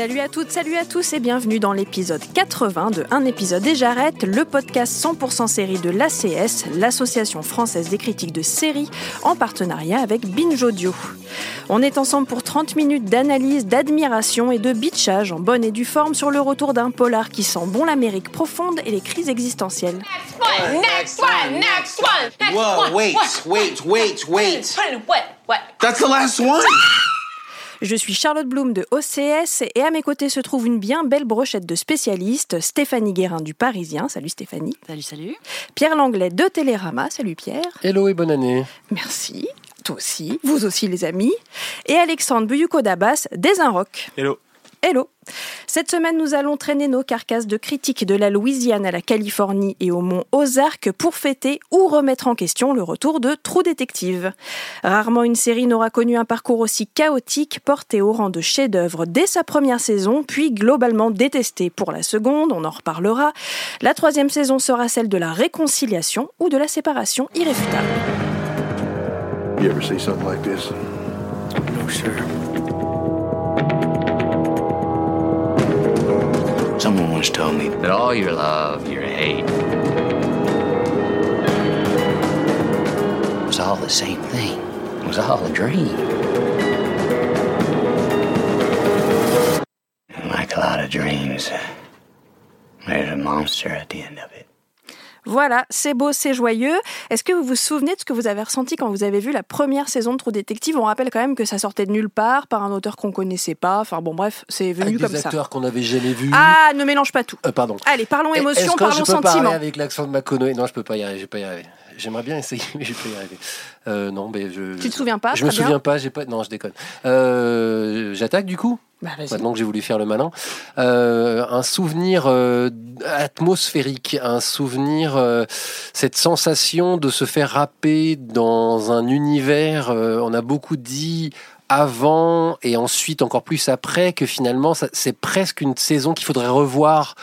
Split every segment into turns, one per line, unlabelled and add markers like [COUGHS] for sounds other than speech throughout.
Salut à toutes, salut à tous et bienvenue dans l'épisode 80 de Un épisode et j'arrête, le podcast 100% série de l'ACS, l'Association française des critiques de séries, en partenariat avec Binge Audio. On est ensemble pour 30 minutes d'analyse, d'admiration et de bitchage en bonne et due forme sur le retour d'un polar qui sent bon l'Amérique profonde et les crises existentielles.
Next one, next one, next
Whoa,
one.
wait,
What?
wait, wait, wait.
What? What?
That's the last one.
Je suis Charlotte Bloom de OCS et à mes côtés se trouve une bien belle brochette de spécialistes, Stéphanie Guérin du Parisien. Salut Stéphanie.
Salut, salut.
Pierre Langlais de Télérama. Salut Pierre.
Hello et bonne année.
Merci. Toi aussi, vous aussi les amis. Et Alexandre Buyuko Dabas des Inrock.
Hello.
Hello. Cette semaine, nous allons traîner nos carcasses de critiques de la Louisiane à la Californie et au mont Ozark pour fêter ou remettre en question le retour de Trou Détective. Rarement une série n'aura connu un parcours aussi chaotique, porté au rang de chef-d'œuvre dès sa première saison, puis globalement détesté pour la seconde, on en reparlera. La troisième saison sera celle de la réconciliation ou de la séparation irréfutable.
You ever see something like this?
No, sir. Someone once told me that all your love, your hate, was all the same thing. It was all a dream. And like a lot of dreams, there's a monster at the end of it.
Voilà, c'est beau, c'est joyeux. Est-ce que vous vous souvenez de ce que vous avez ressenti quand vous avez vu la première saison de Trou Détective? On rappelle quand même que ça sortait de nulle part, par un auteur qu'on connaissait pas. Enfin bon, bref, c'est venu
Avec
comme
des
ça.
acteurs qu'on n'avait jamais vus.
Ah, ne mélange pas tout.
Euh, pardon.
Allez, parlons émotion, parlons
je peux
sentiment.
parler avec l'accent de McConaughey Non, je peux pas y arriver. Je pas y arriver. J'aimerais bien essayer, [LAUGHS] mais je pas y arriver. Euh, non, mais je.
Tu te souviens pas?
Je me
bien.
souviens pas. J'ai pas. Non, je déconne. Euh, J'attaque du coup?
Bah.
Maintenant que j'ai voulu faire le malin, Euh, un souvenir euh, atmosphérique, un souvenir, euh, cette sensation de se faire râper dans un univers. on a beaucoup dit avant et ensuite encore plus après que finalement c'est presque une saison qu'il faudrait revoir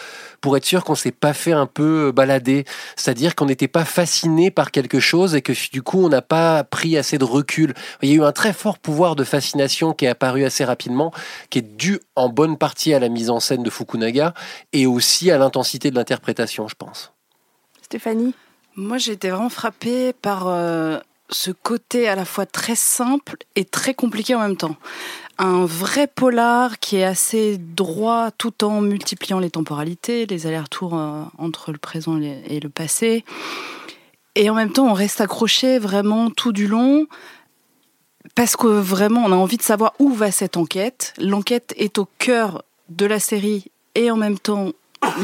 pour être sûr qu'on s'est pas fait un peu balader, c'est-à-dire qu'on n'était pas fasciné par quelque chose et que du coup on n'a pas pris assez de recul. Il y a eu un très fort pouvoir de fascination qui est apparu assez rapidement, qui est dû en bonne partie à la mise en scène de Fukunaga et aussi à l'intensité de l'interprétation, je pense.
Stéphanie?
Moi, j'ai été vraiment frappée par euh, ce côté à la fois très simple et très compliqué en même temps. Un vrai polar qui est assez droit tout en multipliant les temporalités, les allers-retours euh, entre le présent et le passé. Et en même temps, on reste accroché vraiment tout du long. Parce que vraiment, on a envie de savoir où va cette enquête. L'enquête est au cœur de la série et en même temps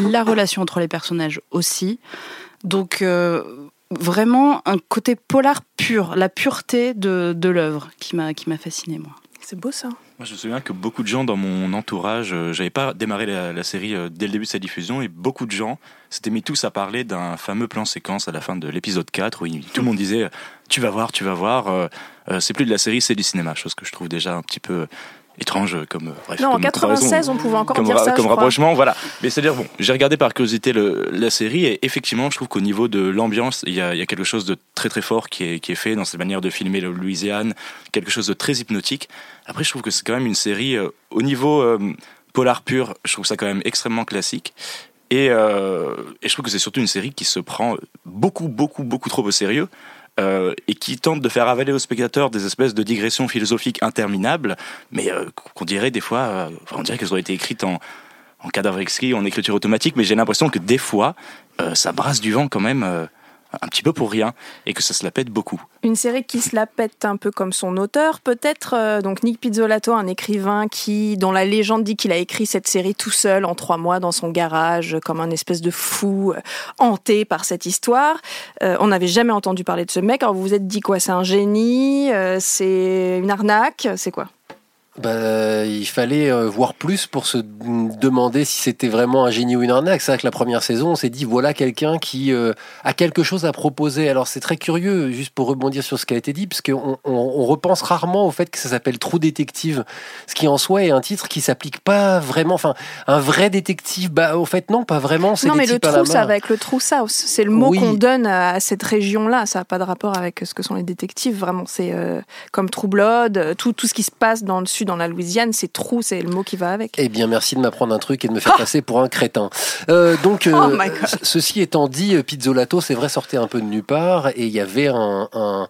la relation entre les personnages aussi. Donc euh, vraiment un côté polar pur, la pureté de, de l'œuvre qui m'a fasciné moi.
C'est beau ça.
Moi, je me souviens que beaucoup de gens dans mon entourage, euh, j'avais pas démarré la, série euh, dès le début de sa diffusion, et beaucoup de gens s'étaient mis tous à parler d'un fameux plan séquence à la fin de l'épisode 4 où tout le monde disait euh, Tu vas voir, tu vas voir, euh, c'est plus de la série, c'est du cinéma, chose que je trouve déjà un petit peu étrange comme. euh, bref,
Non, en
comme
96,
comparaison.
on pouvait encore
comme,
dire
ra-
ça.
comme
je crois.
rapprochement, voilà. Mais c'est-à-dire, bon, j'ai regardé par curiosité le, la série et effectivement, je trouve qu'au niveau de l'ambiance, il y a, il y a quelque chose de très très fort qui est, qui est fait dans cette manière de filmer le Louisiane, quelque chose de très hypnotique. Après, je trouve que c'est quand même une série, euh, au niveau euh, polar pur, je trouve ça quand même extrêmement classique. Et, euh, et je trouve que c'est surtout une série qui se prend beaucoup, beaucoup, beaucoup trop au sérieux. Euh, et qui tente de faire avaler aux spectateurs des espèces de digressions philosophiques interminables, mais euh, qu'on dirait des fois, euh, on dirait qu'elles auraient été écrites en, en cadavre exquis, en écriture automatique, mais j'ai l'impression que des fois, ça brasse du vent quand même un petit peu pour rien, et que ça se la pète beaucoup.
Une série qui se la pète un peu comme son auteur, peut-être. euh, donc Nick Pizzolatto, un écrivain qui, dont la légende dit qu'il a écrit cette série tout seul en trois mois dans son garage, comme un espèce de fou euh, hanté par cette histoire. Euh, on n'avait jamais entendu parler de ce mec. Alors vous vous êtes dit quoi? C'est un génie C'est une arnaque? C'est quoi?
Bah, il fallait euh, voir plus pour se demander si c'était vraiment un génie ou une arnaque. C'est vrai que la première saison, on s'est dit voilà quelqu'un qui euh, a quelque chose à proposer. Alors c'est très curieux, juste pour rebondir sur ce qui a été dit, parce qu'on on, on repense rarement au fait que ça s'appelle Trou détective, ce qui en soi est un titre qui s'applique pas vraiment. Enfin, un vrai détective, bah au fait non, pas vraiment.
Non, mais le trou, ça va avec le trou South. C'est le mot
Oui.
qu'on donne à cette région-là. Ça n'a pas de rapport avec ce que sont les détectives. Vraiment, c'est euh, comme True Blood, tout, tout ce qui se passe dans le sud, dans la Louisiane, c'est trou, c'est le mot qui va avec.
Eh bien, merci de m'apprendre un truc et de me faire passer pour un crétin. Euh, donc, euh,
Oh
ceci étant dit, euh, Pizzolato, c'est vrai, sortait un peu de nulle part et il y avait un. un-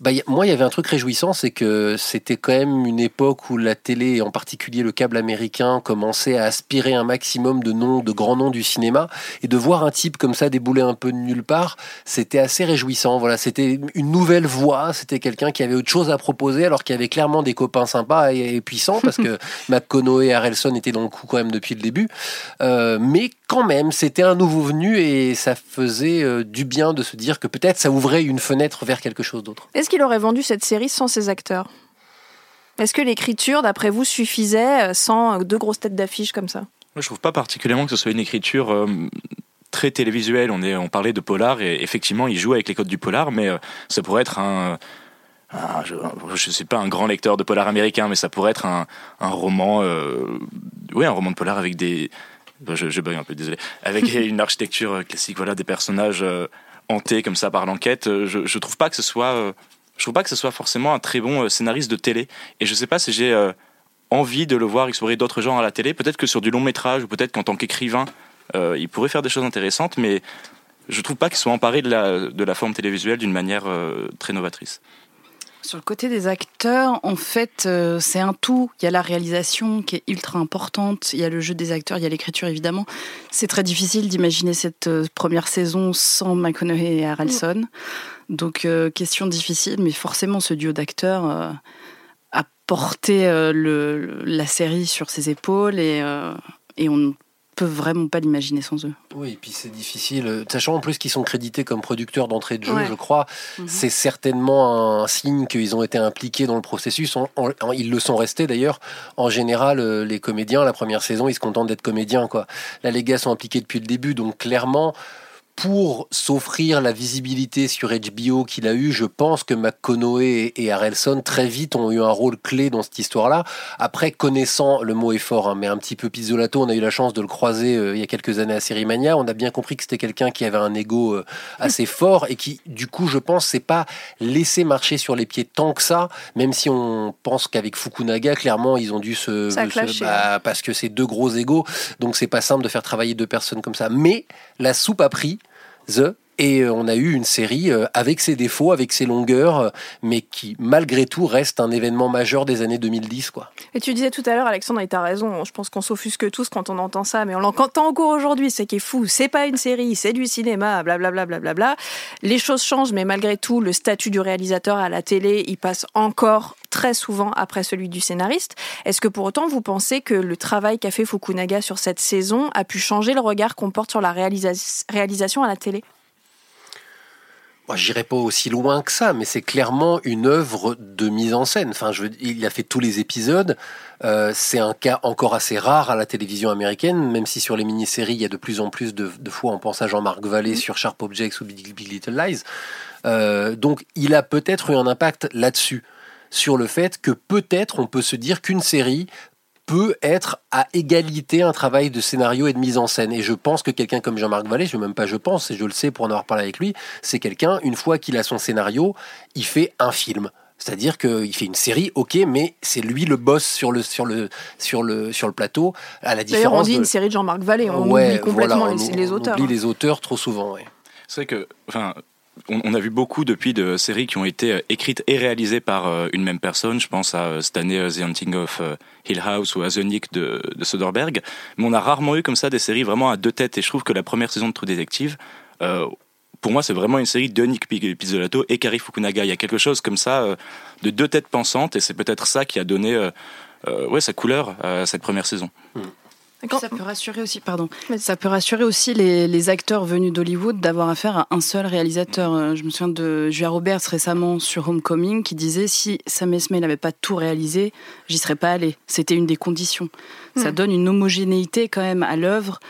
bah, y- moi, il y avait un truc réjouissant, c'est que c'était quand même une époque où la télé, et en particulier le câble américain, commençait à aspirer un maximum de noms, de grands noms du cinéma, et de voir un type comme ça débouler un peu de nulle part, c'était assez réjouissant. Voilà, c'était une nouvelle voix, c'était quelqu'un qui avait autre chose à proposer, alors qu'il y avait clairement des copains sympas et, et puissants, parce que [LAUGHS] McConaughey et Harrelson étaient dans le coup quand même depuis le début. Euh, mais quand même, c'était un nouveau venu et ça faisait euh, du bien de se dire que peut-être ça ouvrait une fenêtre vers quelque chose d'autre.
Est-ce qu'il aurait vendu cette série sans ses acteurs? Est-ce que l'écriture, d'après vous, suffisait euh, sans euh, deux grosses têtes d'affiche comme ça?
Moi, je trouve pas particulièrement que ce soit une écriture euh, très télévisuelle. On, est, on parlait de polar et effectivement, il joue avec les codes du polar, mais euh, ça pourrait être un. un- je, je suis pas un grand lecteur de polar américain, mais ça pourrait être un, un roman. Euh, ouais, un roman de polar avec des. Je, je bug un peu, désolé. Avec [LAUGHS] une architecture euh, classique, voilà, des personnages euh, hantés comme ça par l'enquête. Euh, Je, je trouve pas que ce soit. je trouve pas que ce soit forcément un très bon scénariste de télé. Et je sais pas si j'ai. envie de le voir explorer d'autres genres à la télé. Peut-être que sur du long métrage ou peut-être qu'en tant qu'écrivain, il pourrait faire des choses intéressantes, mais je trouve pas qu'il soit emparé de la, de la forme télévisuelle d'une manière très novatrice.
Sur le côté des acteurs, en fait, euh, c'est un tout. Il y a la réalisation qui est ultra importante, il y a le jeu des acteurs, il y a l'écriture évidemment. C'est très difficile d'imaginer cette euh, première saison sans McConaughey et Harrelson. Donc, euh, question difficile, mais forcément, ce duo d'acteurs a porté le, la série sur ses épaules et, et on ne peut vraiment pas l'imaginer sans eux.
Oui, et puis c'est difficile, euh, sachant en plus qu'ils sont crédités comme producteurs d'entrée de jeu,
Ouais.
je crois.
Mhm.
C'est certainement un signe qu'ils ont été impliqués dans le processus. En- en- en- ils le sont restés d'ailleurs. En général, euh, les comédiens, la première saison, ils se contentent d'être comédiens. Quoi. Là, les gars sont impliqués depuis le début, donc clairement. Pour s'offrir la visibilité sur HBO qu'il a eu, je pense que McConaughey et Harrelson très vite ont eu un rôle clé dans cette histoire-là. Après, connaissant, le mot est fort, hein, mais un petit peu Pizzolato, on a eu la chance de le croiser euh, il y a quelques années à Sérimania. On a bien compris que c'était quelqu'un qui avait un ego euh, assez fort et qui, du coup, je pense, s'est pas laissé marcher sur les pieds tant que ça, même si on pense qu'avec Fukunaga, clairement, ils ont dû se...
Clashé,
bah, parce que c'est deux gros égos, donc c'est pas simple de faire travailler deux personnes comme ça. Mais la soupe a pris, The, et euh, on a eu une série euh, avec ses défauts, avec ses longueurs, euh, mais qui malgré tout reste un événement majeur des années 2010. Quoi.
Et tu disais tout à l'heure, Alexandre, et t'as raison, je pense qu'on s'offusque tous quand on entend ça, mais on l'entend encore aujourd'hui, c'est qui est fou, c'est pas une série, c'est du cinéma, blablabla. blablabla. Les choses changent, mais malgré tout, le statut du réalisateur à la télé, il passe encore très souvent après celui du scénariste. Est-ce que pour autant, vous pensez que le travail qu'a fait Fukunaga sur cette saison a pu changer le regard qu'on porte sur la réalisa- réalisation à la télé?
J'irai pas aussi loin que ça, mais c'est clairement une œuvre de mise en scène. Enfin, je il a fait tous les épisodes. Euh, c'est un cas encore assez rare à la télévision américaine, même si sur les mini-séries, il y a de plus en plus de, de fois, on pense à Jean-Marc Vallée sur Sharp Objects ou Big, Big Little Lies. Euh, donc, il a peut-être eu un impact là-dessus, sur le fait que peut-être on peut se dire qu'une série peut être à égalité un travail de scénario et de mise en scène. Et je pense que quelqu'un comme Jean-Marc Vallée, je ne même pas je pense, et je le sais pour en avoir parlé avec lui, c'est quelqu'un, une fois qu'il a son scénario, il fait un film. C'est-à-dire qu'il fait une série, ok, mais c'est lui le boss sur le, sur le, sur le, sur le plateau, à la
D'ailleurs, on
différence
dit
de-
une série de Jean-Marc Vallée, on
Ouais,
oublie complètement
voilà,
les,
on-
les
on
auteurs.
oublie les auteurs trop souvent, ouais.
C'est vrai que, enfin, on, a vu beaucoup depuis de séries qui ont été euh, écrites et réalisées par euh, une même personne. Je pense à euh, cette année The Hunting of Hill House ou à The de, de Soderbergh. Mais on a rarement eu comme ça des séries vraiment à deux têtes. Et je trouve que la première saison de True Detective, pour moi, c'est vraiment une série de Nick Pi- Pizzolatto et Kari Fukunaga. Il y a quelque chose comme ça de deux têtes pensantes et c'est peut-être ça qui a donné euh, sa couleur à cette première saison.
Ça peut rassurer aussi, pardon. Ça peut rassurer aussi les, les acteurs venus d'Hollywood d'avoir affaire à un seul réalisateur. Euh, Je me souviens de Julia Roberts récemment sur Homecoming qui disait si Sam Esmail n'avait pas tout réalisé, j'y serais pas allé. C'était une des conditions. Ça
Hmm.
donne une homogénéité quand même à l'œuvre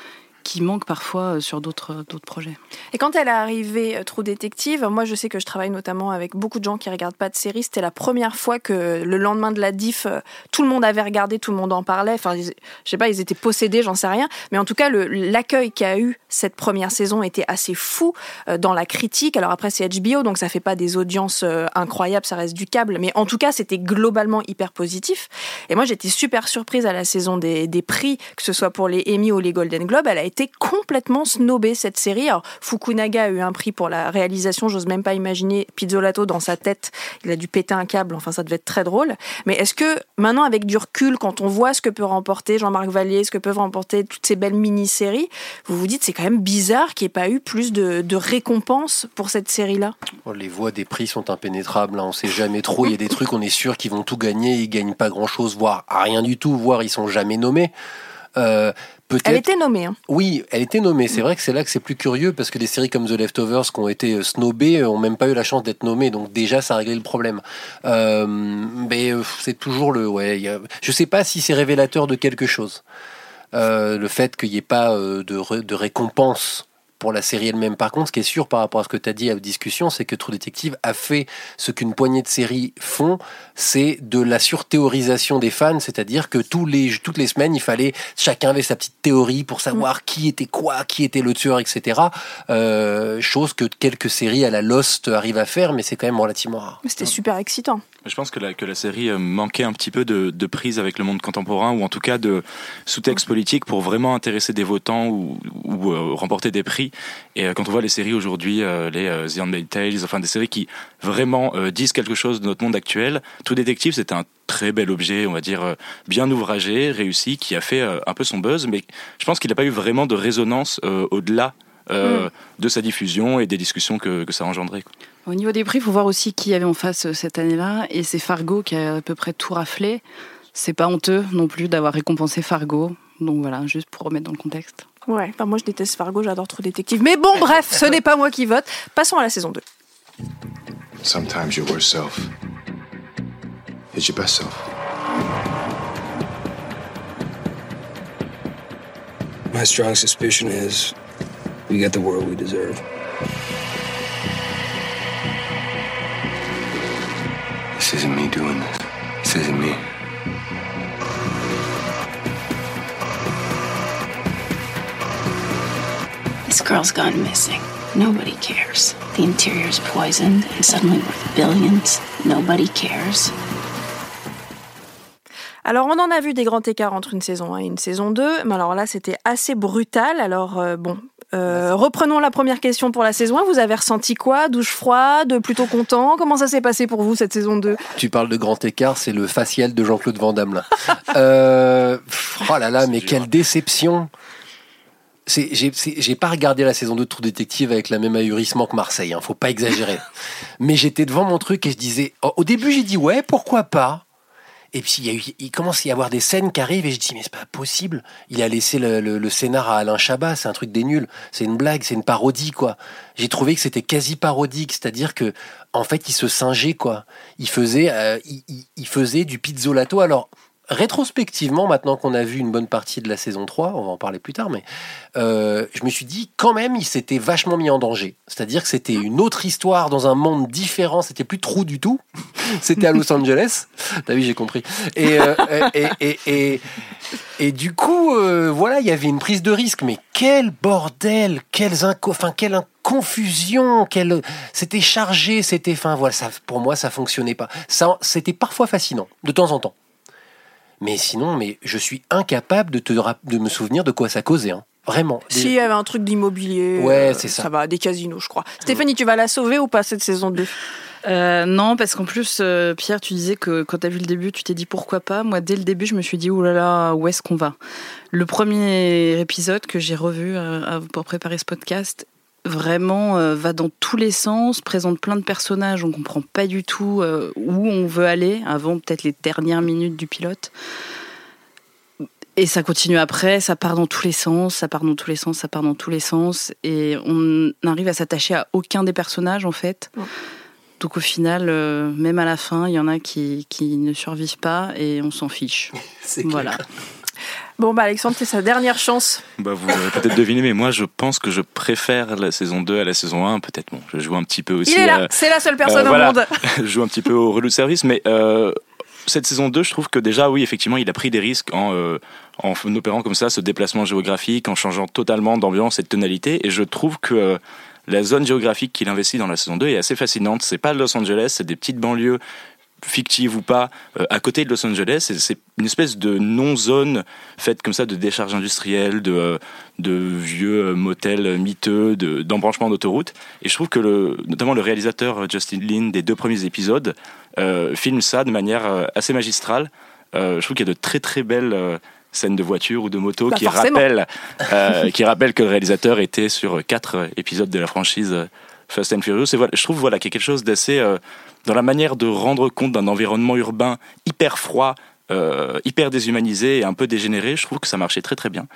qui manque parfois euh, sur d'autres d'autres projets.
Et quand elle est arrivée, euh, True Detective, moi je sais que je travaille notamment avec beaucoup de gens qui regardent pas de séries. C'était la première fois que le lendemain de la diff, euh, tout le monde avait regardé, tout le monde en parlait. Enfin, je sais pas, ils étaient possédés, j'en sais rien. Mais en tout cas, l'accueil qu'a eu cette première saison était assez fou euh, dans la critique. Alors après, c'est HBO, donc ça fait pas des audiences euh, incroyables, ça reste du câble. Mais en tout cas, c'était globalement hyper positif. Et moi, j'étais super surprise à la saison des, des prix, que ce soit pour les Emmy ou les Golden Globes. Elle a complètement snobée, cette série. Alors, Fukunaga a eu un prix pour la réalisation. J'ose même pas imaginer Pizzolato dans sa tête. Il a dû péter un câble. Enfin, ça devait être très drôle. Mais est-ce que maintenant, avec du recul, quand on voit ce que peut remporter Jean-Marc Vallée, ce que peuvent remporter toutes ces belles mini-séries, vous vous dites c'est quand même bizarre qu'il n'y ait pas eu plus de, récompenses pour cette série-là?
Oh, Les voix des prix sont impénétrables, hein, on sait jamais trop. Il y a des trucs, on est sûr qu'ils vont tout gagner, ils gagnent pas grand chose, voire rien du tout, voire ils sont jamais nommés. Euh.
Elle était nommée. Hein.
Oui, elle était nommée. C'est vrai que c'est là que c'est plus curieux parce que des séries comme The Leftovers qui ont été euh, snobées euh, ont même pas eu la chance d'être nommées. Donc déjà, ça a réglé le problème. Euh, mais c'est toujours le. Ouais, a- je sais pas si c'est révélateur de quelque chose. Euh, le fait qu'il n'y ait pas de, de récompense pour la série elle-même. Par contre, ce qui est sûr par rapport à ce que tu as dit à la discussion, c'est que True Detective a fait ce qu'une poignée de séries font, c'est de la surthéorisation des fans, c'est-à-dire que tous les, toutes les semaines, il fallait, chacun avait sa petite théorie pour savoir qui était quoi, qui était le tueur, etc. Euh, chose que quelques séries à la Lost arrivent à faire, mais c'est quand même relativement rare.
C'était super excitant.
Je pense que la, que la série euh, manquait un petit peu de, de prise avec le monde contemporain, ou en tout cas de sous-texte politique pour vraiment intéresser des votants ou, ou, euh, remporter des prix. Et euh, quand on voit les séries aujourd'hui, euh, les euh, The Handmaid's Tales, enfin des séries qui vraiment disent quelque chose de notre monde actuel, Tout Détective, c'est un très bel objet, on va dire, bien ouvragé, réussi, qui a fait un peu son buzz, mais je pense qu'il n'a pas eu vraiment de résonance au-delà euh,
Mm.
de sa diffusion et des discussions que, que ça a engendré. quoi.
Au niveau des prix, il faut voir aussi qui y avait en face cette année-là. Et c'est Fargo qui a à peu près tout raflé. C'est pas honteux non plus d'avoir récompensé Fargo. Donc voilà, juste pour remettre dans le contexte.
Ouais, enfin, moi je déteste Fargo, j'adore True Detective. Mais bon, bref, ce n'est pas moi qui vote. Passons à la saison 2.
Sometimes your worst self is your best self.
My strong suspicion is we get the world we deserve.
This isn't me doing this. This isn't me.
This girl's gone missing. Nobody cares. The interior's poisoned and suddenly worth billions. Nobody cares.
Alors, on en a vu des grands écarts entre une saison 1 et une saison 2, mais alors là, c'était assez brutal. Alors, euh, bon, euh, reprenons la première question pour la saison 1. Vous avez ressenti quoi? Douche froide? Plutôt content? Comment ça s'est passé pour vous cette saison 2
Tu parles de grand écart, c'est le facial de Jean-Claude Van Damme là. [LAUGHS] Euh, oh là là, mais quelle déception J'ai pas regardé la saison 2 de True Détective avec la même ahurissement que Marseille, hein, faut pas exagérer. [LAUGHS] mais j'étais devant mon truc et je disais, oh, au début j'ai dit ouais, pourquoi pas? Et puis il, y a eu- il commence à y avoir des scènes qui arrivent et je dis mais c'est pas possible. Il a laissé le, le- le scénar à Alain Chabat, c'est un truc des nuls, c'est une blague, c'est une parodie quoi. J'ai trouvé que c'était quasi parodique, c'est-à-dire que en fait il se singeait quoi. Il faisait, euh, il, il- il faisait du pizzolato. Alors rétrospectivement, maintenant qu'on a vu une bonne partie de la saison 3, on va en parler plus tard, mais euh, je me suis dit quand même il s'était vachement mis en danger. C'est-à-dire que c'était une autre histoire dans un monde différent, c'était plus trou du tout. [LAUGHS] C'était à Los Angeles. T'as vu, j'ai compris. Et, euh, et, et, et, et du coup, euh, voilà, il y avait une prise de risque. Mais quel bordel, quelles inco enfin, quelle confusion, c'était chargé, c'était, enfin voilà, ça, pour moi, ça fonctionnait pas. Ça, c'était parfois fascinant, de temps en temps. Mais sinon, mais je suis incapable de te de me souvenir de quoi ça causait. hein. Vraiment. Des-
Si, il y avait un truc d'immobilier.
Ouais,
euh,
c'est ça.
Ça va, des casinos, je crois. Stéphanie, tu vas la sauver ou pas cette saison 2
Euh, non, parce qu'en plus, euh, Pierre, tu disais que quand tu as vu le début, tu t'es dit pourquoi pas. Moi, dès le début, je me suis dit, oh là là, où est-ce qu'on va? Le premier épisode que j'ai revu euh, pour préparer ce podcast, vraiment euh, va dans tous les sens, présente plein de personnages, on comprend pas du tout euh, où on veut aller, avant peut-être les dernières minutes du pilote. Et ça continue après, ça part dans tous les sens, ça part dans tous les sens, ça part dans tous les sens, et on n'arrive à s'attacher à aucun des personnages en fait. Donc au final, euh, même à la fin, il y en a qui, qui ne survivent pas et on s'en fiche. [LAUGHS] voilà.
Bon, bah Alexandre, c'est sa dernière chance.
Bah, vous l'avez peut-être deviné, mais moi je pense que je préfère la saison 2 à la saison 1. Peut-être, bon, je joue un petit peu aussi.
Il est là, c'est la seule personne
Euh,
au monde. [LAUGHS]
je joue un petit peu au relou de service, mais euh, cette saison 2, je trouve que déjà, oui, effectivement, il a pris des risques en, euh, en opérant comme ça ce déplacement géographique, en changeant totalement d'ambiance et de tonalité. Et je trouve que euh, la zone géographique qu'il investit dans la saison 2 est assez fascinante. C'est pas Los Angeles, c'est des petites banlieues fictives ou pas, euh, à côté de Los Angeles. C'est une espèce de non-zone faite comme ça de décharges industrielles, de, euh, de vieux euh, motels miteux, de- d'embranchements d'autoroutes. Et je trouve que le, notamment le réalisateur Justin Lin des deux premiers épisodes euh, filme ça de manière assez magistrale. Je trouve qu'il y a de très très belles scènes de voiture ou de moto
Bah,
qui
forcément.
rappellent qui rappellent que le réalisateur était sur quatre épisodes de la franchise Fast and Furious. Je trouve voilà qu'il y a quelque chose d'assez euh, dans la manière de rendre compte d'un environnement urbain hyper froid, euh, hyper déshumanisé et un peu dégénéré. Je trouve que ça marchait très très bien.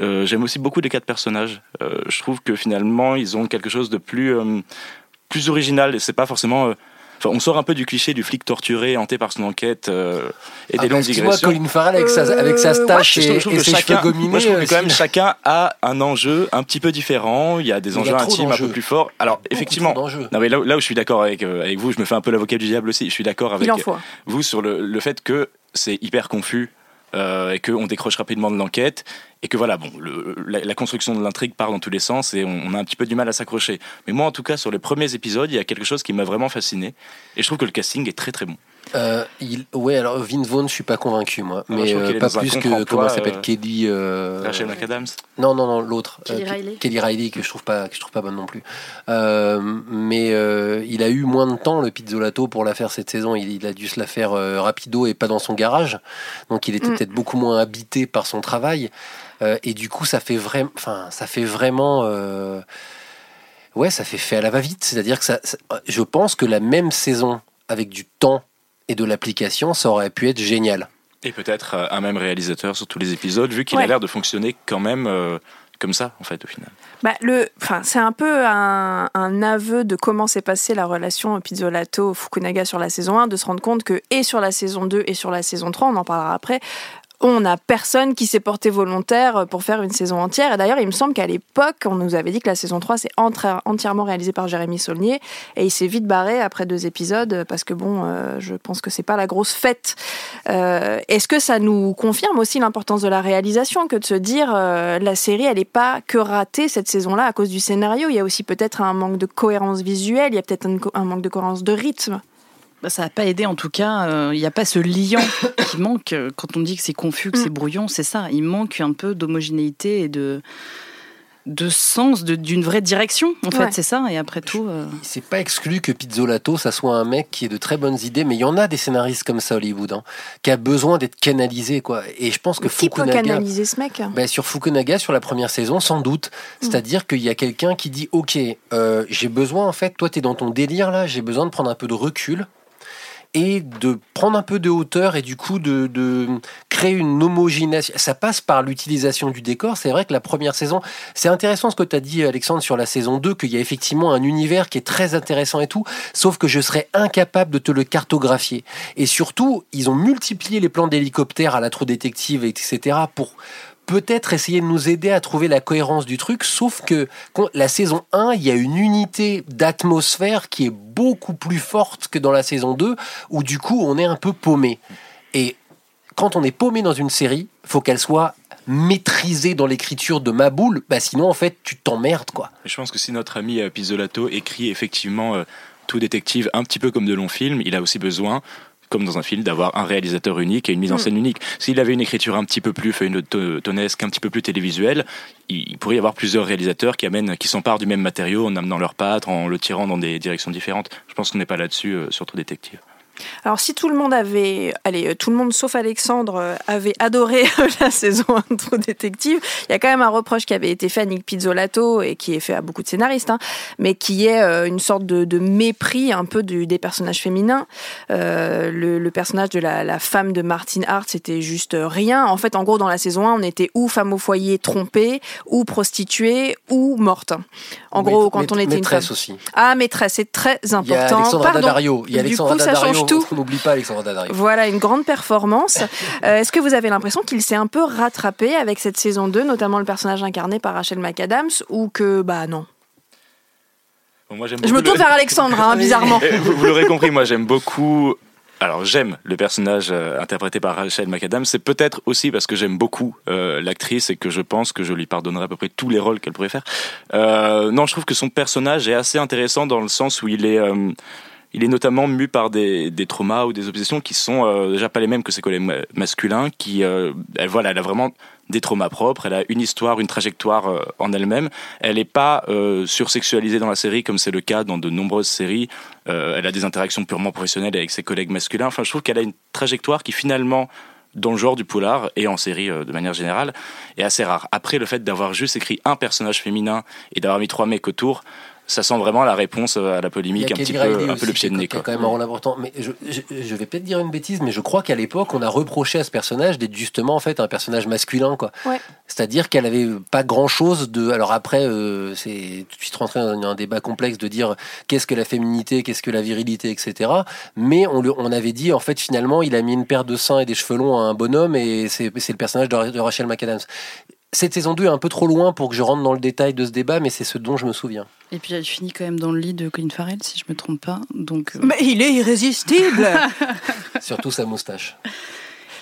Euh, J'aime aussi beaucoup les quatre personnages. Je trouve que finalement ils ont quelque chose de plus plus original. Et c'est pas forcément Enfin, on sort un peu du cliché du flic torturé, hanté par son enquête euh, et
Ah
des
bah,
longues digressions.
Colin Farrell avec sa- avec sa stache et-
trouve- je trouve
et ses
chacun-
cheveux gominés,
Moi, je trouve que quand même
aussi.
chacun a un enjeu un petit peu différent. Il y a des
a
enjeux intimes un peu plus forts. Alors, effectivement, non, mais là, où- là où je suis d'accord avec, euh, avec vous, je me fais un peu l'avocat du diable aussi. Je suis d'accord avec vous sur le, le fait que c'est hyper confus euh, et qu'on décroche rapidement de l'enquête et que voilà, bon, la construction de l'intrigue part dans tous les sens et on, on a un petit peu du mal à s'accrocher. Mais moi, en tout cas, sur les premiers épisodes, il y a quelque chose qui m'a vraiment fasciné et je trouve que le casting est très très bon.
Euh, il, ouais, alors Vince Vaughn, je suis pas convaincu moi,
je
mais euh, pas plus que comment elle s'appelle
euh,
Kelly. euh,
Rachel McAdams.
Non, non, non, l'autre.
Kelly
Ke-
Riley.
Kelly Riley que je trouve pas, que je trouve pas bonne non plus. Euh, mais euh, il a eu moins de temps le Pizzolato pour la faire cette saison. Il, il a dû se la faire euh, rapido et pas dans son garage, donc il était
Mm.
peut-être beaucoup moins habité par son travail. Euh, et du coup, ça fait vraiment, enfin, ça fait vraiment. euh, Ouais, ça fait fait à la va-vite. C'est-à-dire que ça, ça- je pense que la même saison, avec du temps et de l'application, ça aurait pu être génial.
Et peut-être euh, un même réalisateur sur tous les épisodes, vu qu'il
Ouais.
a l'air de fonctionner quand même euh, comme ça, en fait, au final.
Bah, le, enfin, c'est un peu un, un aveu de comment s'est passée la relation Pizzolato-Fukunaga sur la saison 1, de se rendre compte que, et sur la saison 2 et sur la saison 3, on en parlera après, on n'a personne qui s'est porté volontaire pour faire une saison entière. Et d'ailleurs, il me semble qu'à l'époque, on nous avait dit que la saison 3, c'est entièrement réalisé par Jérémy Saulnier. Et il s'est vite barré après deux épisodes parce que, bon, euh, je pense que c'est pas la grosse fête. Euh, Est-ce que ça nous confirme aussi l'importance de la réalisation que de se dire euh, la série, elle n'est pas que ratée cette saison-là à cause du scénario? Il y a aussi peut-être un manque de cohérence visuelle, il y a peut-être un manque de cohérence de rythme.
Bah, ça n'a pas aidé en tout cas. euh, Il n'y a pas ce liant [COUGHS] qui manque euh, quand on dit que c'est confus, que c'est brouillon. C'est ça. Il manque un peu d'homogénéité et de de sens, de- d'une vraie direction. En fait, c'est ça. Et après tout, euh,
C'est pas exclu que Pizzolato, ça soit un mec qui ait de très bonnes idées, mais il y en a des scénaristes comme ça à Hollywood, hein, qui a besoin d'être canalisé, quoi. Et je pense que
Qui peut
Fukunaga.
canaliser ce mec
Ben, sur Fukunaga, sur la première saison, sans doute. C'est-à-dire qu'il y a quelqu'un qui dit Ok, euh, j'ai besoin, en fait, toi, tu es dans ton délire là, j'ai besoin de prendre un peu de recul et de prendre un peu de hauteur et du coup de, créer une homogénéisation. Ça passe par l'utilisation du décor. C'est vrai que la première saison, c'est intéressant ce que tu as dit, Alexandre, sur la saison 2, qu'il y a effectivement un univers qui est très intéressant et tout, sauf que je serais incapable de te le cartographier. Et surtout, ils ont multiplié les plans d'hélicoptères à la True Détective, etc., pour peut-être essayer de nous aider à trouver la cohérence du truc, sauf que la saison 1, il y a une unité d'atmosphère qui est beaucoup plus forte que dans la saison 2, où du coup on est un peu paumé. Et quand on est paumé dans une série, faut qu'elle soit maîtrisée dans l'écriture de ma boule, bah sinon en fait tu t'emmerdes quoi.
Je pense que si notre ami euh, Pizzolato écrit effectivement euh, tout détective un petit peu comme de longs films, il a aussi besoin comme dans un film, d'avoir un réalisateur unique et une mise en
Mm.
scène unique. S'il avait une écriture un petit peu plus feuilletonesque, un petit peu plus télévisuelle, il pourrait y avoir plusieurs réalisateurs qui amènent, qui s'emparent du même matériau en amenant leurs pattes, en le tirant dans des directions différentes. Je pense qu'on n'est pas là-dessus, euh, sur True Détective.
Alors si tout le monde avait, allez, euh, tout le monde sauf Alexandre euh, avait adoré [LAUGHS] la saison 1 de True Détective, il y a quand même un reproche qui avait été fait à Nick Pizzolatto et qui est fait à beaucoup de scénaristes, hein, mais qui est euh, une sorte de, de mépris un peu du, des personnages féminins. Euh, le, le personnage de la, la femme de Martin Hart, c'était juste rien. En fait, en gros, dans la saison 1, on était ou femme au foyer trompée, ou prostituée, ou morte. En gros, quand on était une femme.
aussi.
Ah, maîtresse, c'est très important.
Il y a Alexandra
Pardon.
Daddario. Il y a
du ça change tout.
On n'oublie pas Daddario.
Voilà, une grande performance. [LAUGHS] Euh, Est-ce que vous avez l'impression qu'il s'est un peu rattrapé avec cette saison 2, notamment le personnage incarné par Rachel McAdams, ou que, bah non
Bon, moi, j'aime
Je me tourne
le-
vers Alexandre, hein, [LAUGHS] bizarrement.
Eh, Vous, vous l'aurez compris, moi j'aime beaucoup. Alors j'aime le personnage euh, interprété par Rachel McAdams. C'est peut-être aussi parce que j'aime beaucoup euh, l'actrice et que je pense que je lui pardonnerai à peu près tous les rôles qu'elle pourrait faire. Euh, non, je trouve que son personnage est assez intéressant dans le sens où il est, euh, il est notamment mu par des, des traumas ou des obsessions qui sont euh, déjà pas les mêmes que ses collègues ma- masculins. Qui, euh, elle, voilà, elle a vraiment des traumas propres. Elle a une histoire, une trajectoire euh, en elle-même. Elle n'est pas euh, sursexualisée dans la série comme c'est le cas dans de nombreuses séries. Euh, elle a des interactions purement professionnelles avec ses collègues masculins. Enfin, je trouve qu'elle a une trajectoire qui finalement dans le genre du polar et en série euh, de manière générale est assez rare. Après, le fait d'avoir juste écrit un personnage féminin et d'avoir mis trois mecs autour, ça sent vraiment la réponse à la polémique,
a
un petit peu, un peu le pied de nez. Quoi.
quand même un rôle important. Mais je, je, je vais peut-être dire une bêtise, mais je crois qu'à l'époque, on a reproché à ce personnage d'être justement en fait un personnage masculin, quoi.
Ouais.
C'est-à-dire qu'elle avait pas grand-chose de. Alors après, euh, c'est tout de suite rentré dans un débat complexe de dire qu'est-ce que la féminité, qu'est-ce que la virilité, etc. Mais on, le- on avait dit en fait finalement, il a mis une paire de seins et des cheveux longs à un bonhomme et c'est c'est le personnage de, de Rachel McAdams. Cette saison 2 est un peu trop loin pour que je rentre dans le détail de ce débat, mais c'est ce dont je me souviens.
Et puis elle finit quand même dans le lit de Colin Farrell, si je me trompe pas. Donc, euh,
Mais il est irrésistible [LAUGHS]
Surtout sa moustache.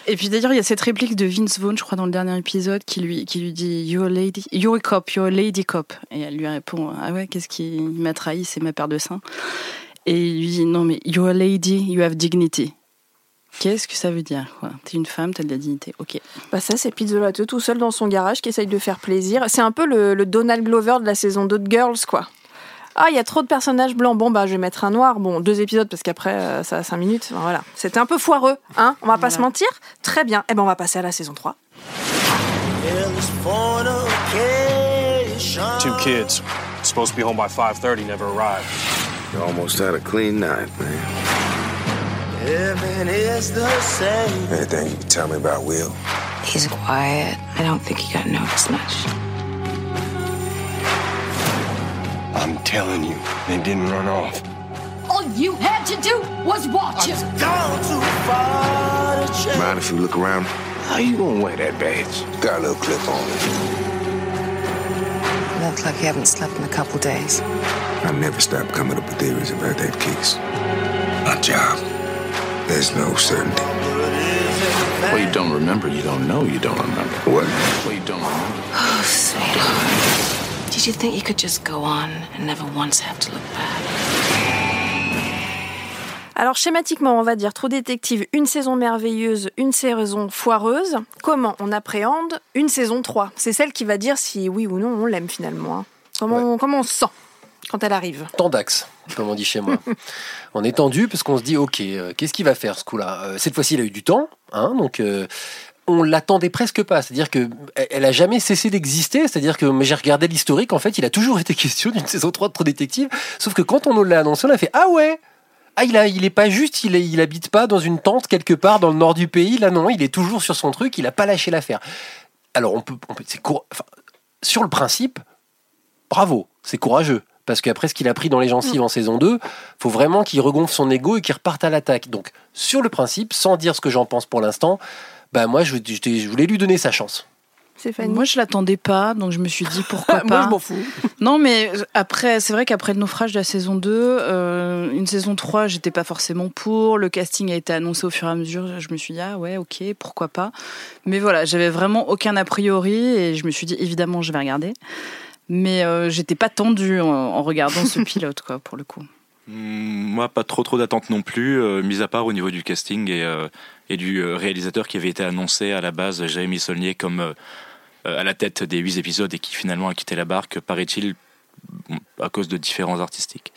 Et puis d'ailleurs, il y a cette réplique de Vince Vaughn, je crois, dans le dernier épisode, qui lui, qui lui dit You're a lady, you're a cop, you're a lady cop. Et elle lui répond Ah ouais, qu'est-ce qui m'a trahi C'est ma paire de seins. Et il lui dit Non, mais you're a lady, you have dignity. Qu'est-ce que ça veut dire quoi? T'es une femme, t'as de la dignité. Ok.
Bah ça, c'est Pizzolato tout seul dans son garage qui essaye de faire plaisir. C'est un peu le, le Donald Glover de la saison 2 de Girls, quoi. Ah, il y a trop de personnages blancs. Bon, bah, je vais mettre un noir. Bon, deux épisodes parce qu'après, euh, ça a cinq minutes. Enfin, voilà. C'était un peu foireux, hein? On va pas se mentir? Très bien. Eh ben, on va passer à la saison 3.
Two kids, supposed to be home by 5:30, never arrived.
You almost had a clean night, man. Anything you can tell me about Will?
He's quiet. I don't think he got noticed much.
I'm telling you, they didn't run off.
All you had to do was watch him.
Mind if you look around? How you gonna wear that badge? Got a little clip on it.
Looks like you haven't slept in a couple days.
I never stop coming up with theories about that case. My job. There's no certainty.
Well, you don't remember, you don't know, you don't remember.
What?
Well, you don't remember.
Oh, sweetheart. Did you think you could just go on and never once have to look back?
Alors schématiquement, on va dire Trou Détective, une saison merveilleuse, une saison foireuse. Comment on appréhende une saison 3 C'est celle qui va dire si oui ou non on l'aime finalement. hein. Comment, comment on se sent? Quand elle arrive
Tendax, comme on dit chez moi. [LAUGHS] on est tendu parce qu'on se dit, ok, euh, qu'est-ce qu'il va faire ce coup-là Euh, Cette fois-ci, il a eu du temps, hein, donc euh, on l'attendait presque pas. C'est-à-dire que elle- a jamais cessé d'exister. C'est-à-dire que j'ai regardé l'historique, en fait, il a toujours été question d'une [LAUGHS] saison 3 de Trop Détective. Sauf que quand on nous l'a annoncé, on a fait, ah ouais ah, il, a, il est pas juste, il, est- il habite pas dans une tente quelque part dans le nord du pays. Là, non, il est toujours sur son truc, il a pas lâché l'affaire. Alors, on peut, on peut c'est cour- enfin, sur le principe, bravo, c'est courageux. Parce qu'après ce qu'il a pris dans les gencives en saison 2, faut vraiment qu'il regonfle son ego et qu'il reparte à l'attaque. Donc, sur le principe, sans dire ce que j'en pense pour l'instant, bah moi, je, je- je voulais lui donner sa chance.
Stéphanie
Moi, je l'attendais pas, donc je me suis dit pourquoi [LAUGHS] pas.
Moi, je m'en fous. [LAUGHS]
Non, mais après, c'est vrai qu'après le naufrage de la saison 2, euh, une saison 3, j'étais pas forcément pour. Le casting a été annoncé au fur et à mesure. Je me suis dit, ah ouais, ok, pourquoi pas. Mais voilà, j'avais vraiment aucun a priori et je me suis dit, évidemment, je vais regarder. Mais euh, j'étais pas tendue en, en regardant ce [LAUGHS] pilote, quoi, pour le coup.
Hmm, Moi, pas trop trop d'attentes non plus, euh, mis à part au niveau du casting et, euh, et du réalisateur qui avait été annoncé à la base, Jérémy Saulnier, comme à la tête des huit épisodes et qui finalement a quitté la barque, paraît-il, à cause de différents artistiques.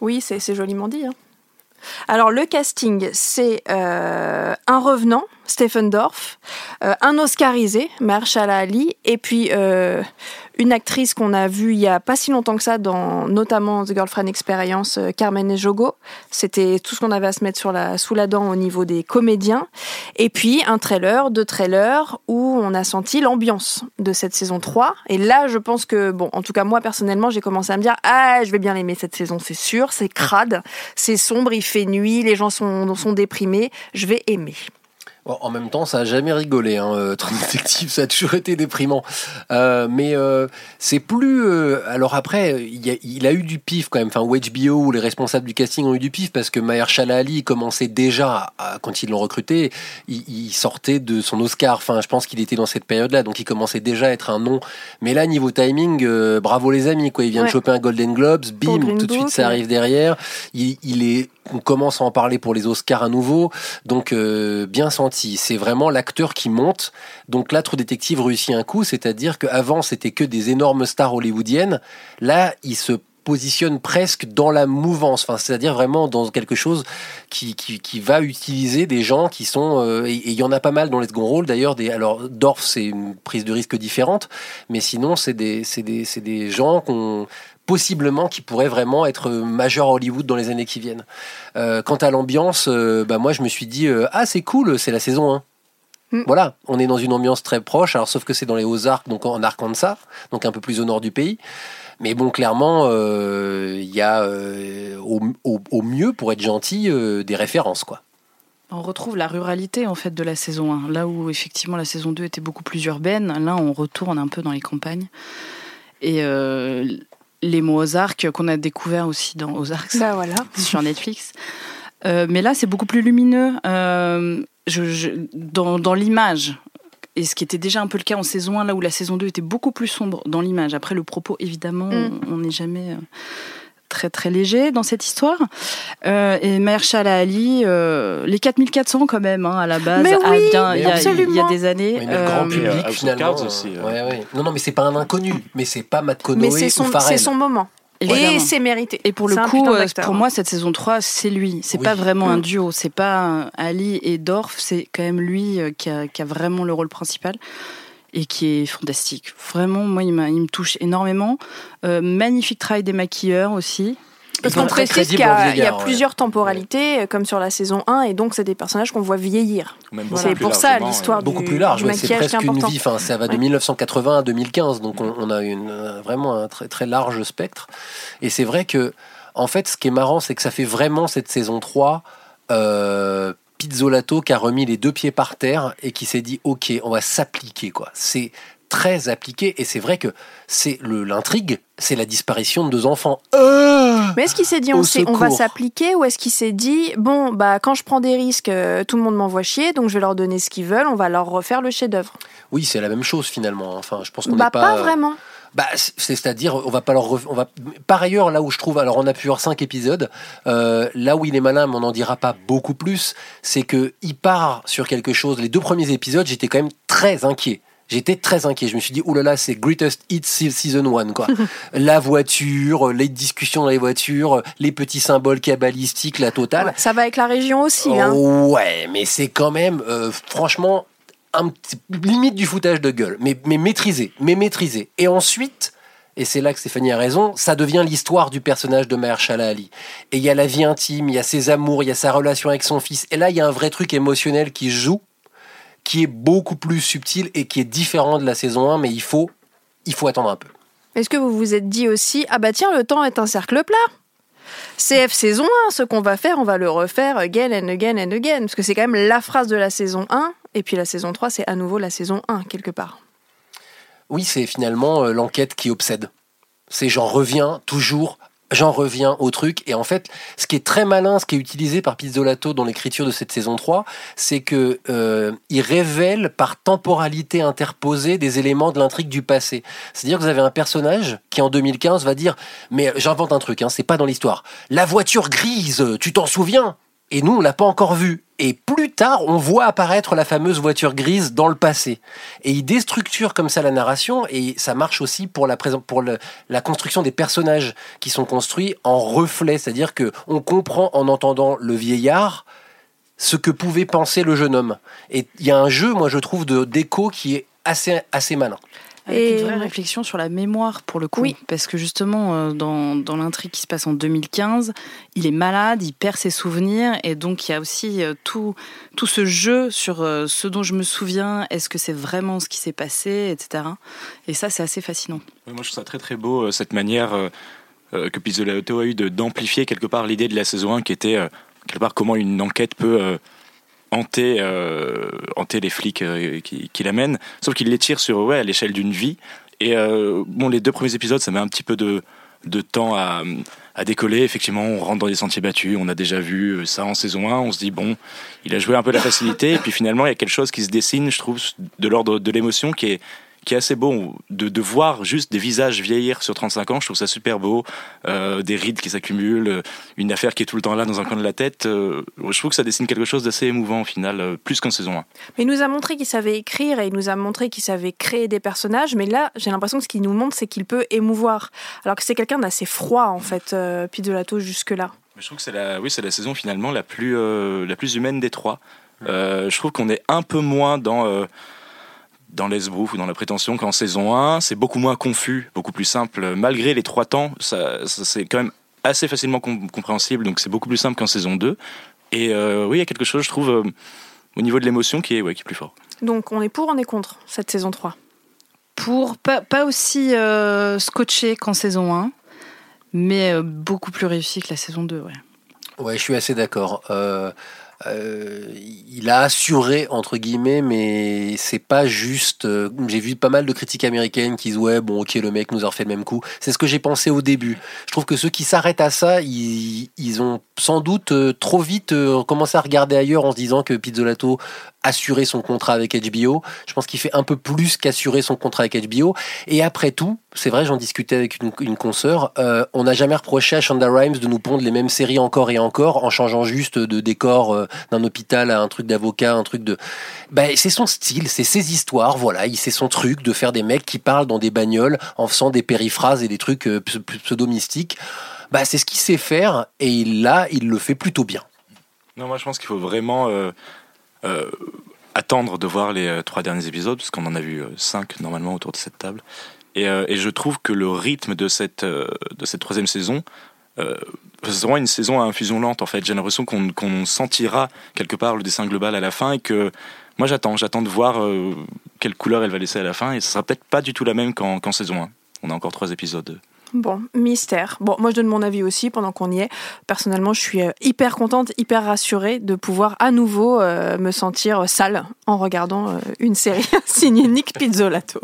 Oui, c'est joliment dit. hein. Alors le casting, c'est euh, un revenant, Stephen Dorff, euh, un Oscarisé, Mahershala Ali, et puis euh, une actrice qu'on a vue il y a pas si longtemps que ça dans notamment The Girlfriend Experience, euh, Carmen Ejogo. C'était tout ce qu'on avait à se mettre sur la, sous la dent au niveau des comédiens. Et puis un trailer, deux trailers où on a senti l'ambiance de cette saison 3. Et là, je pense que, bon, en tout cas moi personnellement, j'ai commencé à me dire, ah, je vais bien l'aimer cette saison, c'est sûr, c'est crade, c'est sombre, il fait nuit, les gens sont, sont déprimés, je vais aimer.
En même temps, ça a jamais rigolé. Hein, euh, True [LAUGHS] Detective, ça a toujours été déprimant. Euh, mais euh, c'est plus. euh, alors après, il, a, il a eu du pif quand même. Enfin, ou HBO ou les responsables du casting ont eu du pif parce que Mahershala Ali commençait déjà, à- quand ils l'ont recruté, il, il sortait de son Oscar. Enfin, je pense qu'il était dans cette période-là, donc il commençait déjà à être un nom. Mais là, niveau timing, euh, bravo les amis. Quoi, il vient
Ouais.
de choper un Golden Globes, bim, tout de suite ça arrive derrière. Il, il est, on commence à en parler pour les Oscars à nouveau. Donc euh, bien senti. C'est vraiment l'acteur qui monte. Donc là, True Detective réussit un coup, c'est-à-dire qu'avant c'était que des énormes stars hollywoodiennes. Là, il se positionne presque dans la mouvance, enfin, c'est-à-dire vraiment dans quelque chose qui, qui, qui va utiliser des gens qui sont euh, et il y en a pas mal dans les second rôles d'ailleurs alors Dorf c'est une prise de risque différente mais sinon c'est des des c'est des gens qu'on possiblement qui pourraient vraiment être majeurs à Hollywood dans les années qui viennent. Euh, quant à l'ambiance, euh, bah moi je me suis dit euh, ah c'est cool, c'est la saison 1.
Mm.
Voilà, on est dans une ambiance très proche, alors sauf que c'est dans les Ozarks, donc en Arkansas, donc un peu plus au nord du pays. Mais bon, clairement, euh, il y a euh, au, au- au mieux, pour être gentil, euh, des références, quoi.
On retrouve la ruralité en fait de la saison 1. Là où effectivement la saison 2 était beaucoup plus urbaine, là on retourne un peu dans les campagnes. Et euh, les mots Ozark qu'on a découvert aussi dans Ozarks
Bah [LAUGHS] voilà.
sur Netflix. Euh, mais là c'est beaucoup plus lumineux euh, je- je- dans, dans l'image. Et ce qui était déjà un peu le cas en saison 1, là où la saison 2 était beaucoup plus sombre dans l'image. Après le propos, évidemment,
Mm.
on on n'est jamais... euh, très très léger dans cette histoire. Euh, et Mahershala Ali, euh, les 4400 quand même hein, à la base,
Mais oui,
bien, il y, a- il y a des années.
Mais le grand
Euh,
public,
euh,
finalement.
Aussi,
ouais, ouais. Non, non, mais c'est pas un inconnu, mais c'est pas Matt
Mais
Conaughey
c'est son, c'est son moment. Et c'est mérité.
Et pour le coup, pour moi, cette saison 3, c'est lui. C'est
Oui.
pas vraiment un
Mm.
duo. C'est pas Ali et Dorf. C'est quand même lui qui a, qui a vraiment le rôle principal et qui est fantastique. Vraiment, moi, il, m'a- il me touche énormément. Euh, magnifique travail des maquilleurs aussi.
Parce qu'on précise qu'il y a, il y a
vieillard, ouais.
plusieurs temporalités, euh, comme sur la saison 1, et donc c'est des personnages qu'on voit vieillir. C'est pour ça l'histoire du,
Beaucoup plus large, ouais, c'est presque une vie. Enfin, ça va de
Ouais.
1980 à 2015, donc on, on a une, euh, vraiment un très, très large spectre. Et c'est vrai que, en fait, ce qui est marrant, c'est que ça fait vraiment cette saison 3 euh, Pizzolato qui a remis les deux pieds par terre et qui s'est dit ok, on va s'appliquer quoi. C'est très appliqué et c'est vrai que c'est le l'intrigue, c'est la disparition de deux enfants. Euh
Mais est-ce qu'il s'est dit on, on va s'appliquer ou est-ce qu'il s'est dit bon bah quand je prends des risques euh, tout le monde m'envoie chier donc je vais leur donner ce qu'ils veulent on va leur refaire le chef-d'œuvre?
Oui, c'est la même chose finalement. Enfin, je pense qu'on
Bah pas. vraiment.
Bah, c'est- c'est-à-dire, on va pas leur. ref- On va. Par ailleurs, là où je trouve, alors on a pu voir cinq épisodes. euh, là où il est malin, mais on n'en dira pas beaucoup plus, c'est que il part sur quelque chose. Les deux premiers épisodes, j'étais quand même très inquiet. J'étais très inquiet. Je me suis dit, oulala, c'est Greatest Hits Season 1, quoi. [LAUGHS] la voiture, les discussions dans les voitures, les petits symboles cabalistiques, la totale.
Ouais, ça va avec la région aussi. hein.
Ouais, mais c'est quand même, euh, franchement, un petit, limite du foutage de gueule, mais, mais maîtrisé, mais maîtrisé. Et ensuite, et c'est là que Stéphanie a raison, ça devient l'histoire du personnage de Mahershala Ali. Et il y a la vie intime, il y a ses amours, il y a sa relation avec son fils. Et là, il y a un vrai truc émotionnel qui joue, qui est beaucoup plus subtil et qui est différent de la saison 1, mais il faut, il faut attendre un peu.
Est-ce que vous vous êtes dit aussi ah bah tiens le temps est un cercle plat CF saison 1, ce qu'on va faire, on va le refaire again and again and again. Parce que c'est quand même la phrase de la saison 1, et puis la saison 3, c'est à nouveau la saison 1, quelque part.
Oui, c'est finalement euh, l'enquête qui obsède. C'est j'en reviens toujours, j'en reviens au truc. Et en fait, ce qui est très malin, ce qui est utilisé par Pizzolato dans l'écriture de cette saison 3, c'est que euh, il révèle par temporalité interposée des éléments de l'intrigue du passé. C'est-à-dire que vous avez un personnage qui en 2015 va dire, mais j'invente un truc, hein, c'est pas dans l'histoire. La voiture grise, tu t'en souviens? Et nous, on l'a pas encore vu. Et plus tard, on voit apparaître la fameuse voiture grise dans le passé. Et il déstructure comme ça la narration, et ça marche aussi pour la, pour la construction des personnages qui sont construits en reflet. C'est-à-dire que on comprend en entendant le vieillard ce que pouvait penser le jeune homme. Et il y a un jeu, moi je trouve, de d'écho qui est assez, assez malin.
Avec
Et-
une vraie réflexion sur la mémoire pour le coup.
Oui.
Parce que justement, euh, dans, dans l'intrigue qui se passe en 2015, il est malade, il perd ses souvenirs. Et donc, il y a aussi euh, tout, tout ce jeu sur euh, ce dont je me souviens, est-ce que c'est vraiment ce qui s'est passé, etc. Et ça, c'est assez fascinant.
Moi, je trouve ça très très beau, cette manière euh, que Pizzolato a eu de- d'amplifier quelque part l'idée de la saison 1 qui était euh, quelque part comment une enquête peut euh, hanter, euh, les flics euh, qui, qui l'amènent, sauf qu'il les tire sur ouais, à l'échelle d'une vie. Et euh, bon, les deux premiers épisodes, ça met un petit peu de, de temps à, à décoller. Effectivement, on rentre dans des sentiers battus, on a déjà vu ça en saison 1, on se dit, bon, il a joué un peu la facilité, et puis finalement, il y a quelque chose qui se dessine, je trouve, de l'ordre de l'émotion qui est qui est assez beau de, de voir juste des visages vieillir sur 35 ans. Je trouve ça super beau. Euh, des rides qui s'accumulent, euh, une affaire qui est tout le temps là dans un coin de la tête. Euh, je trouve que ça dessine quelque chose d'assez émouvant au final, plus qu'en saison 1.
Mais il nous a montré qu'il savait écrire et il nous a montré qu'il savait créer des personnages. Mais là, j'ai l'impression que ce qu'il nous montre, c'est qu'il peut émouvoir. Alors que c'est quelqu'un d'assez froid, en fait, euh, Pizzolato, jusque-là.
Mais je trouve que c'est la, oui, c'est la saison finalement la plus, la plus humaine des trois. Je trouve qu'on est un peu moins dans, dans l'esbrouf ou dans la prétention qu'en saison 1. C'est beaucoup moins confus, beaucoup plus simple. Malgré les trois temps, ça, ça- c'est quand même assez facilement com- compréhensible, donc c'est beaucoup plus simple qu'en saison 2. Et euh, oui, il y a quelque chose, je trouve, euh, au niveau de l'émotion qui est, ouais, qui est plus fort.
Donc on est pour, on est contre cette saison 3.
Pour pas, pas aussi euh, scotché qu'en saison 1, mais euh, beaucoup plus réussi que la saison 2. Ouais.
Ouais, je suis assez d'accord. Euh, euh, il a assuré entre guillemets, mais c'est pas juste. euh, j'ai vu pas mal de critiques américaines qui disent ouais bon ok le mec nous a refait le même coup. C'est ce que j'ai pensé au début. Je trouve que ceux qui s'arrêtent à ça, ils, ont sans doute euh, trop vite commencé à regarder ailleurs en se disant que Pizzolato assurait son contrat avec HBO. Je pense qu'il fait un peu plus qu'assurer son contrat avec HBO. Et après tout, c'est vrai, j'en discutais avec une, une consoeur, euh, on n'a jamais reproché à Shonda Rhimes de nous pondre les mêmes séries encore et encore en changeant juste de décor euh, d'un hôpital à un truc d'avocat, un truc de... Ben, c'est son style, c'est ses histoires, voilà, il c'est son truc de faire des mecs qui parlent dans des bagnoles en faisant des périphrases et des trucs euh, ps- pseudo-mystiques. Bah, c'est ce qu'il sait faire et là, il le fait plutôt bien.
Non, moi je pense qu'il faut vraiment euh, attendre de voir les euh, trois derniers épisodes, parce qu'on en a vu euh, cinq normalement autour de cette table. Et, je trouve que le rythme de cette, de cette troisième saison, c'est vraiment une saison à infusion lente en fait. J'ai l'impression qu'on sentira quelque part le dessin global à la fin et que moi j'attends, j'attends de voir quelle couleur elle va laisser à la fin et ce sera peut-être pas du tout la même qu'en qu'en saison 1. On a encore trois épisodes.
Bon, mystère. Bon, moi je donne mon avis aussi pendant qu'on y est. Personnellement, je suis euh, hyper contente, hyper rassurée de pouvoir à nouveau euh, me sentir sale en regardant euh, une série [LAUGHS] signée Nick Pizzolato.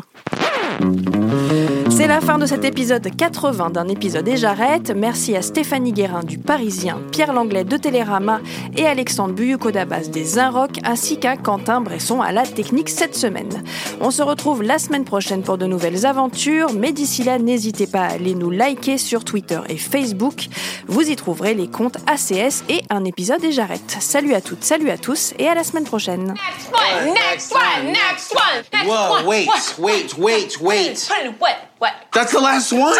C'est la fin de cet épisode 80 d'un épisode et j'arrête. Merci à Stéphanie Guérin du Parisien, Pierre Langlais de Télérama et Alexandre Buyuko-Dabas des Inrocks ainsi qu'à Quentin Bresson à la technique cette semaine. On se retrouve la semaine prochaine pour de nouvelles aventures, mais d'ici là, n'hésitez pas à aller nous liker sur Twitter et Facebook. Vous y trouverez les comptes ACS et un épisode et j'arrête. Salut à toutes, salut à tous et à la semaine prochaine.
Next one, next one, next one, next
Whoa,
one.
wait,
What?
wait, wait, wait.
What? What?
That's the last one.